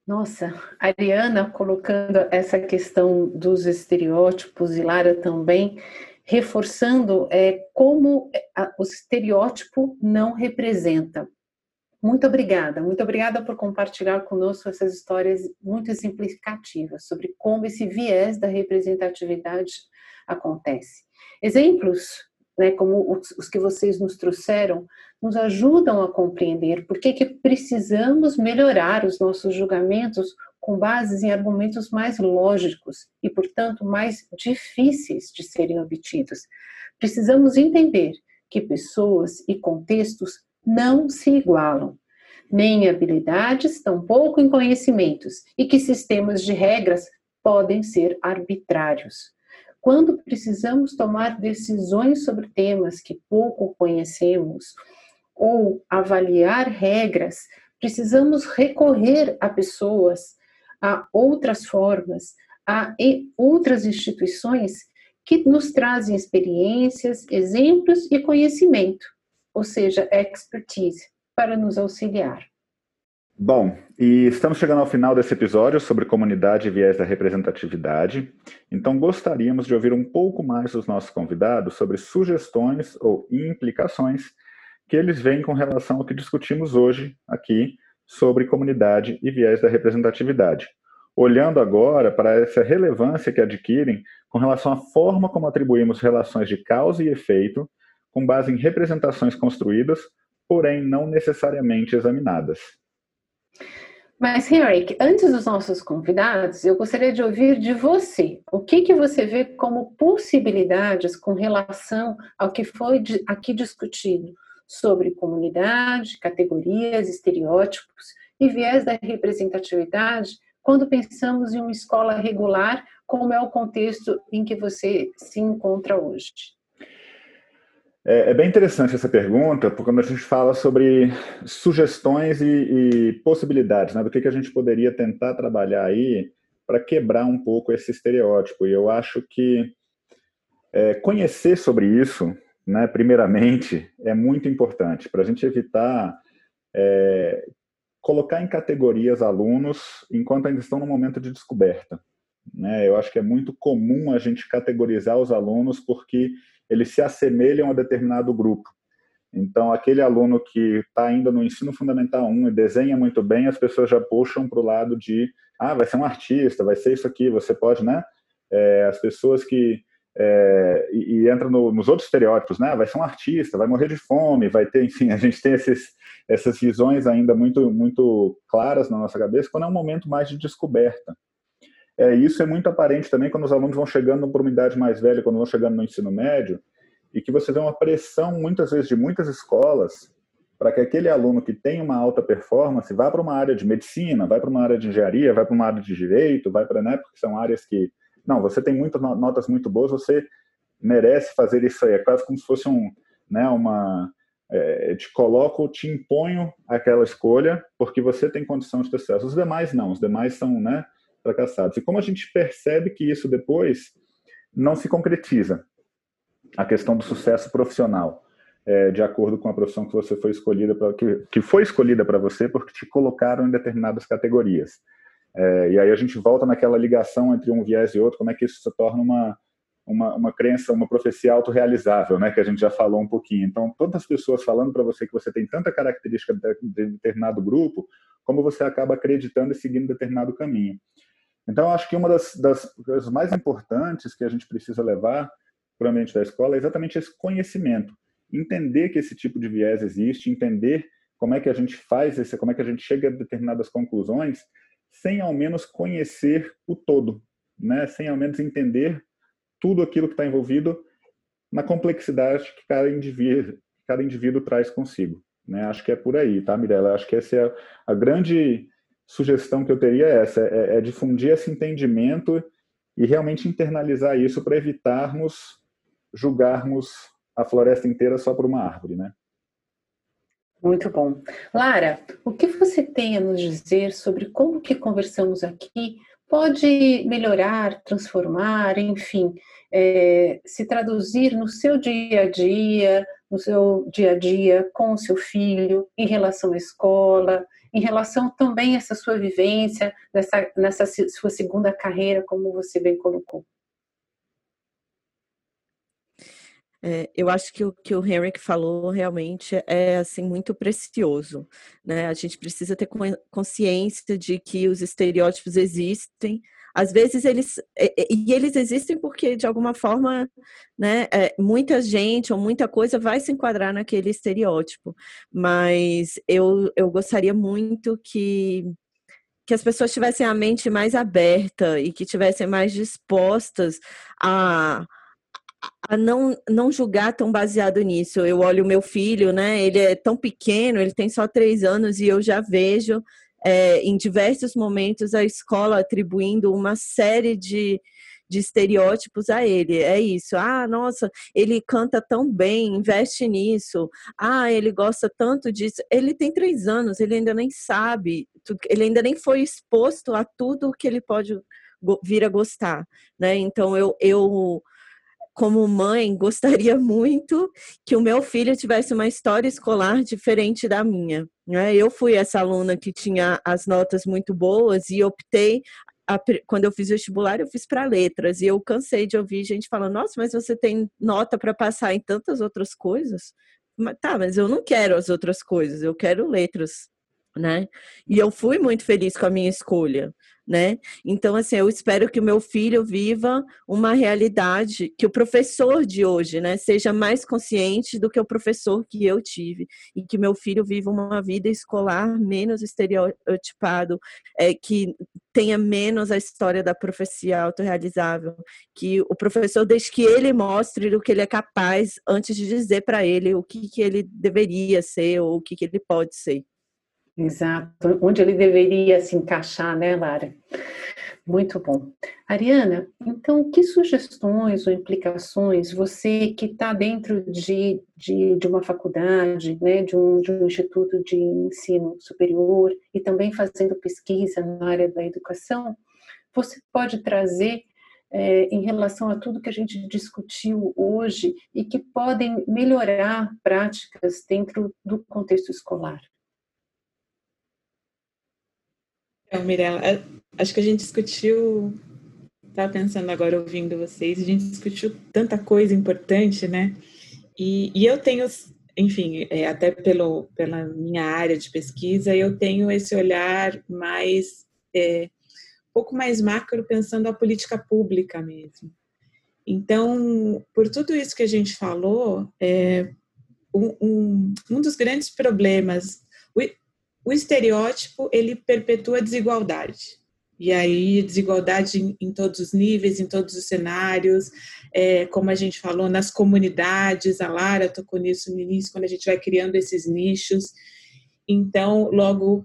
Nossa, Ariana colocando essa questão dos estereótipos e Lara também, reforçando é, como o estereótipo não representa. Muito obrigada, muito obrigada por compartilhar conosco essas histórias muito exemplificativas sobre como esse viés da representatividade acontece. Exemplos, né, como os, os que vocês nos trouxeram, nos ajudam a compreender por que, que precisamos melhorar os nossos julgamentos com bases em argumentos mais lógicos e, portanto, mais difíceis de serem obtidos. Precisamos entender que pessoas e contextos não se igualam, nem em habilidades, tampouco em conhecimentos, e que sistemas de regras podem ser arbitrários. Quando precisamos tomar decisões sobre temas que pouco conhecemos ou avaliar regras, precisamos recorrer a pessoas, a outras formas, a outras instituições que nos trazem experiências, exemplos e conhecimento ou seja, expertise, para nos auxiliar. Bom, e estamos chegando ao final desse episódio sobre comunidade e viés da representatividade. Então, gostaríamos de ouvir um pouco mais dos nossos convidados sobre sugestões ou implicações que eles veem com relação ao que discutimos hoje aqui sobre comunidade e viés da representatividade. Olhando agora para essa relevância que adquirem com relação à forma como atribuímos relações de causa e efeito com base em representações construídas, porém não necessariamente examinadas. Mas, Henrik, antes dos nossos convidados, eu gostaria de ouvir de você. O que, que você vê como possibilidades com relação ao que foi aqui discutido sobre comunidade, categorias, estereótipos e viés da representatividade quando pensamos em uma escola regular, como é o contexto em que você se encontra hoje? É, é, bem interessante essa pergunta, porque quando a gente fala sobre sugestões e, e possibilidades, né, do que, que a gente poderia tentar trabalhar aí para quebrar um pouco esse estereótipo. E eu acho que é, conhecer sobre isso, né, primeiramente, é muito importante para a gente evitar é, colocar em categorias alunos enquanto ainda estão no momento de descoberta. Né? Eu acho que é muito comum a gente categorizar os alunos porque eles se assemelham a determinado grupo. Então, aquele aluno que está ainda no ensino fundamental 1 e desenha muito bem, as pessoas já puxam para o lado de, ah, vai ser um artista, vai ser isso aqui, você pode, né? É, as pessoas que. É, e, e entra no, nos outros estereótipos, né? Vai ser um artista, vai morrer de fome, vai ter, enfim, a gente tem esses, essas visões ainda muito, muito claras na nossa cabeça, quando é um momento mais de descoberta. É, isso é muito aparente também quando os alunos vão chegando para uma idade mais velha, quando vão chegando no ensino médio, e que você vê uma pressão, muitas vezes, de muitas escolas para que aquele aluno que tem uma alta performance vá para uma área de medicina, vai para uma área de engenharia, vai para uma área de direito, vai para, né, porque são áreas que, não, você tem muitas notas muito boas, você merece fazer isso aí, é quase como se fosse um, né, uma, é, te coloco, te imponho aquela escolha, porque você tem condição de ter sucesso. Os demais não, os demais são, né, fracassados. E como a gente percebe que isso depois não se concretiza, a questão do sucesso profissional, é, de acordo com a profissão que você foi escolhida para que, que foi escolhida para você porque te colocaram em determinadas categorias. É, e aí a gente volta naquela ligação entre um viés e outro, como é que isso se torna uma uma, uma crença, uma profecia autorrealizável, né, que a gente já falou um pouquinho. Então, todas as pessoas falando para você que você tem tanta característica de determinado grupo, como você acaba acreditando e seguindo determinado caminho. Então, acho que uma das, das coisas mais importantes que a gente precisa levar para o ambiente da escola é exatamente esse conhecimento. Entender que esse tipo de viés existe, entender como é que a gente faz esse, como é que a gente chega a determinadas conclusões, sem ao menos conhecer o todo, né? sem ao menos entender tudo aquilo que está envolvido na complexidade que cada indivíduo, cada indivíduo traz consigo. Né? Acho que é por aí, tá, Mirella? Acho que essa é a, a grande sugestão que eu teria é essa, é, é difundir esse entendimento e realmente internalizar isso para evitarmos julgarmos a floresta inteira só por uma árvore, né? Muito bom. Lara, o que você tem a nos dizer sobre como que conversamos aqui pode melhorar, transformar, enfim, é, se traduzir no seu dia a dia, no seu dia a dia com o seu filho, em relação à escola, em relação também a essa sua vivência, nessa, nessa sua segunda carreira, como você bem colocou. É, eu acho que o que o Henrik falou realmente é assim muito precioso, né? A gente precisa ter consciência de que os estereótipos existem. Às vezes eles e eles existem porque de alguma forma, né? É, muita gente ou muita coisa vai se enquadrar naquele estereótipo. Mas eu eu gostaria muito que que as pessoas tivessem a mente mais aberta e que tivessem mais dispostas a a não, não julgar tão baseado nisso. Eu olho o meu filho, né? Ele é tão pequeno, ele tem só três anos e eu já vejo é, em diversos momentos a escola atribuindo uma série de, de estereótipos a ele. É isso. Ah, nossa, ele canta tão bem, investe nisso. Ah, ele gosta tanto disso. Ele tem três anos, ele ainda nem sabe, ele ainda nem foi exposto a tudo que ele pode vir a gostar, né? Então eu, eu como mãe, gostaria muito que o meu filho tivesse uma história escolar diferente da minha. Né? Eu fui essa aluna que tinha as notas muito boas e optei. A, quando eu fiz vestibular, eu fiz para letras e eu cansei de ouvir gente falando: Nossa, mas você tem nota para passar em tantas outras coisas? Tá, mas eu não quero as outras coisas, eu quero letras né? E eu fui muito feliz com a minha escolha, né? Então, assim, eu espero que o meu filho viva uma realidade, que o professor de hoje, né, seja mais consciente do que o professor que eu tive, e que meu filho viva uma vida escolar menos estereotipado, é, que tenha menos a história da profecia autorrealizável, que o professor deixe que ele mostre o que ele é capaz antes de dizer para ele o que, que ele deveria ser ou o que, que ele pode ser. Exato, onde ele deveria se encaixar, né, Lara? Muito bom. Ariana, então, que sugestões ou implicações você que está dentro de, de, de, uma faculdade, né, de um, de um instituto de ensino superior e também fazendo pesquisa na área da educação, você pode trazer é, em relação a tudo que a gente discutiu hoje e que podem melhorar práticas dentro do contexto escolar? Então, Mirella, acho que a gente discutiu, estava pensando agora ouvindo vocês, a gente discutiu tanta coisa importante, né? E, e eu tenho, enfim, é, até pelo, pela minha área de pesquisa, eu tenho esse olhar mais, é, um pouco mais macro, pensando a política pública mesmo. Então, por tudo isso que a gente falou, é, um, um, um dos grandes problemas o estereótipo ele perpetua desigualdade. E aí, desigualdade em, em, todos os níveis, em todos os cenários, é, como a gente falou, nas comunidades, a Lara tocou nisso no início, quando a gente vai criando esses nichos. Então, logo,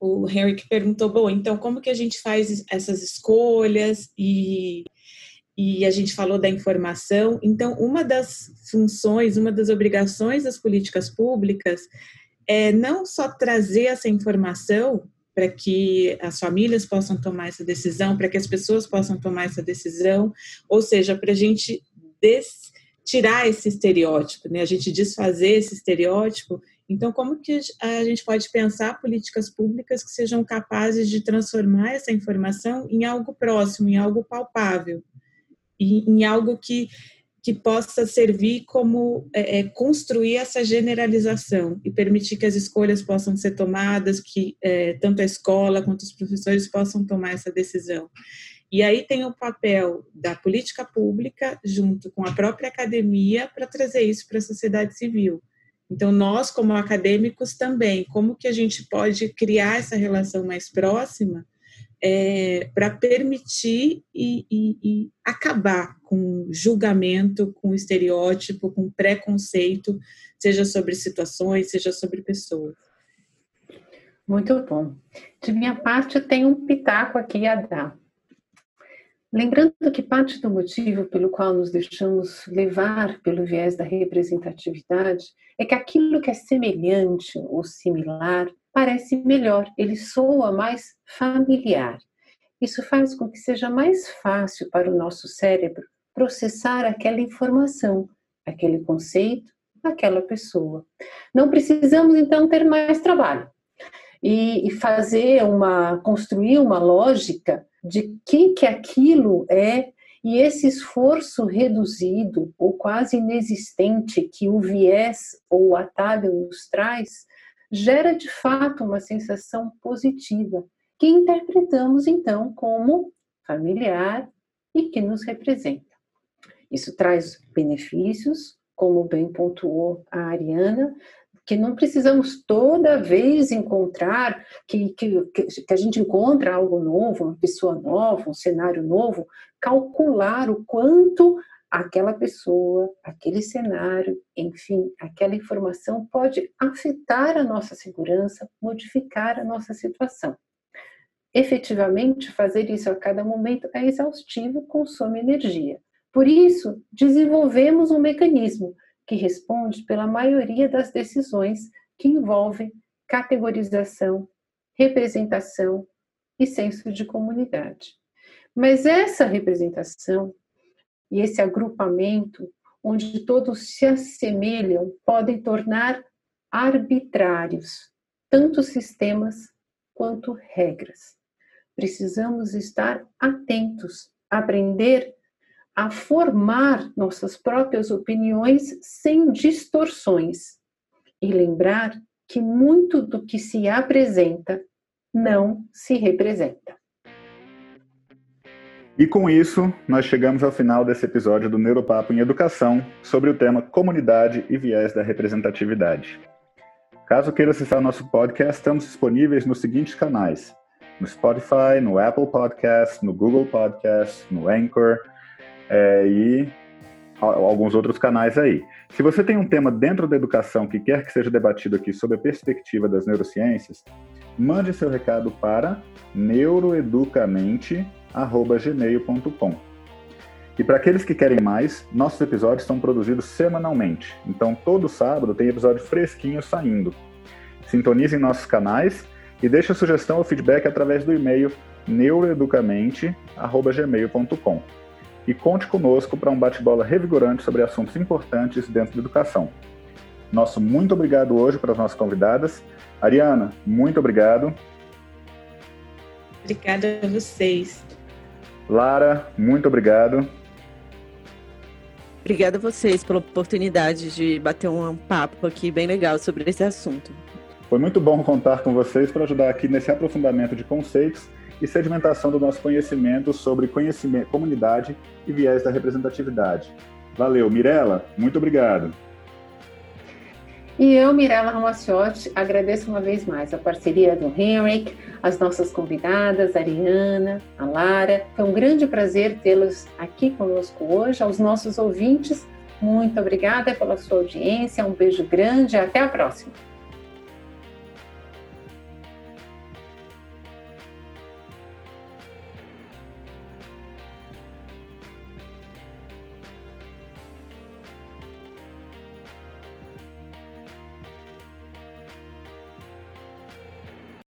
o Henrique perguntou, bom, então como que a gente faz essas escolhas e, e a gente falou da informação. Então, uma das funções, uma das obrigações das políticas públicas é não só trazer essa informação para que as famílias possam tomar essa decisão, para que as pessoas possam tomar essa decisão, ou seja, para a gente des, tirar esse estereótipo, né? a gente desfazer esse estereótipo. Então, como que a gente pode pensar políticas públicas que sejam capazes de transformar essa informação em algo próximo, em algo palpável, em algo que que possa servir como é, é, construir essa generalização e permitir que as escolhas possam ser tomadas, que é, tanto a escola quanto os professores possam tomar essa decisão. E aí tem o papel da política pública junto com a própria academia para trazer isso para a sociedade civil. Então nós como acadêmicos também, como que a gente pode criar essa relação mais próxima é, para permitir e, e, e, acabar com julgamento, com estereótipo, com preconceito, seja sobre situações, seja sobre pessoas. Muito bom. De minha parte, eu tenho um pitaco aqui a dar. Lembrando que parte do motivo pelo qual nos deixamos levar pelo viés da representatividade é que aquilo que é semelhante ou similar parece melhor, ele soa mais familiar. Isso faz com que seja mais fácil para o nosso cérebro processar aquela informação, aquele conceito, aquela pessoa. Não precisamos então ter mais trabalho e, fazer uma construir uma lógica de que que aquilo é e esse esforço reduzido ou quase inexistente que o viés ou o atalho nos traz gera de fato uma sensação positiva, que interpretamos então como familiar e que nos representa. Isso traz benefícios, como bem pontuou a Ariana, que não precisamos toda vez encontrar, que, que, que a gente encontra algo novo, uma pessoa nova, um cenário novo, calcular o quanto aquela pessoa, aquele cenário, enfim, aquela informação pode afetar a nossa segurança, modificar a nossa situação. Efetivamente, fazer isso a cada momento é exaustivo, consome energia. Por isso, desenvolvemos um mecanismo que responde pela maioria das decisões que envolvem categorização, representação e senso de comunidade. Mas essa representação e esse agrupamento, onde todos se assemelham, podem tornar arbitrários tanto sistemas quanto regras. Precisamos estar atentos, aprender a formar nossas próprias opiniões sem distorções e lembrar que muito do que se apresenta não se representa. E com isso, nós chegamos ao final desse episódio do Neuropapo em Educação sobre o tema Comunidade e Viés da Representatividade. Caso queira acessar nosso podcast, estamos disponíveis nos seguintes canais: no Spotify, no Apple Podcast, no Google Podcast, no Anchor é, e alguns outros canais aí. Se você tem um tema dentro da educação que quer que seja debatido aqui sob a perspectiva das neurociências, mande seu recado para neuroeducamente.com gmail.com. E para aqueles que querem mais, nossos episódios são produzidos semanalmente. Então, todo sábado tem episódio fresquinho saindo. Sintonizem nossos canais e deixe a sugestão ou feedback através do e-mail neuroeducamente.gmail.com. E conte conosco para um bate-bola revigorante sobre assuntos importantes dentro da educação. Nosso muito obrigado hoje para as nossas convidadas. Ariana, muito obrigado. Obrigada a vocês. Lara, muito obrigado. Obrigada a vocês pela oportunidade de bater um papo aqui bem legal sobre esse assunto. Foi muito bom contar com vocês para ajudar aqui nesse aprofundamento de conceitos e sedimentação do nosso conhecimento sobre conhecimento, comunidade e viés da representatividade. Valeu, Mirella, muito obrigado. E eu, Mirella Ramaciotti, agradeço uma vez mais a parceria do Henrik, as nossas convidadas, a Ariana, a Lara. Foi um grande prazer tê-los aqui conosco hoje. Aos nossos ouvintes, muito obrigada pela sua audiência, um beijo grande e até a próxima.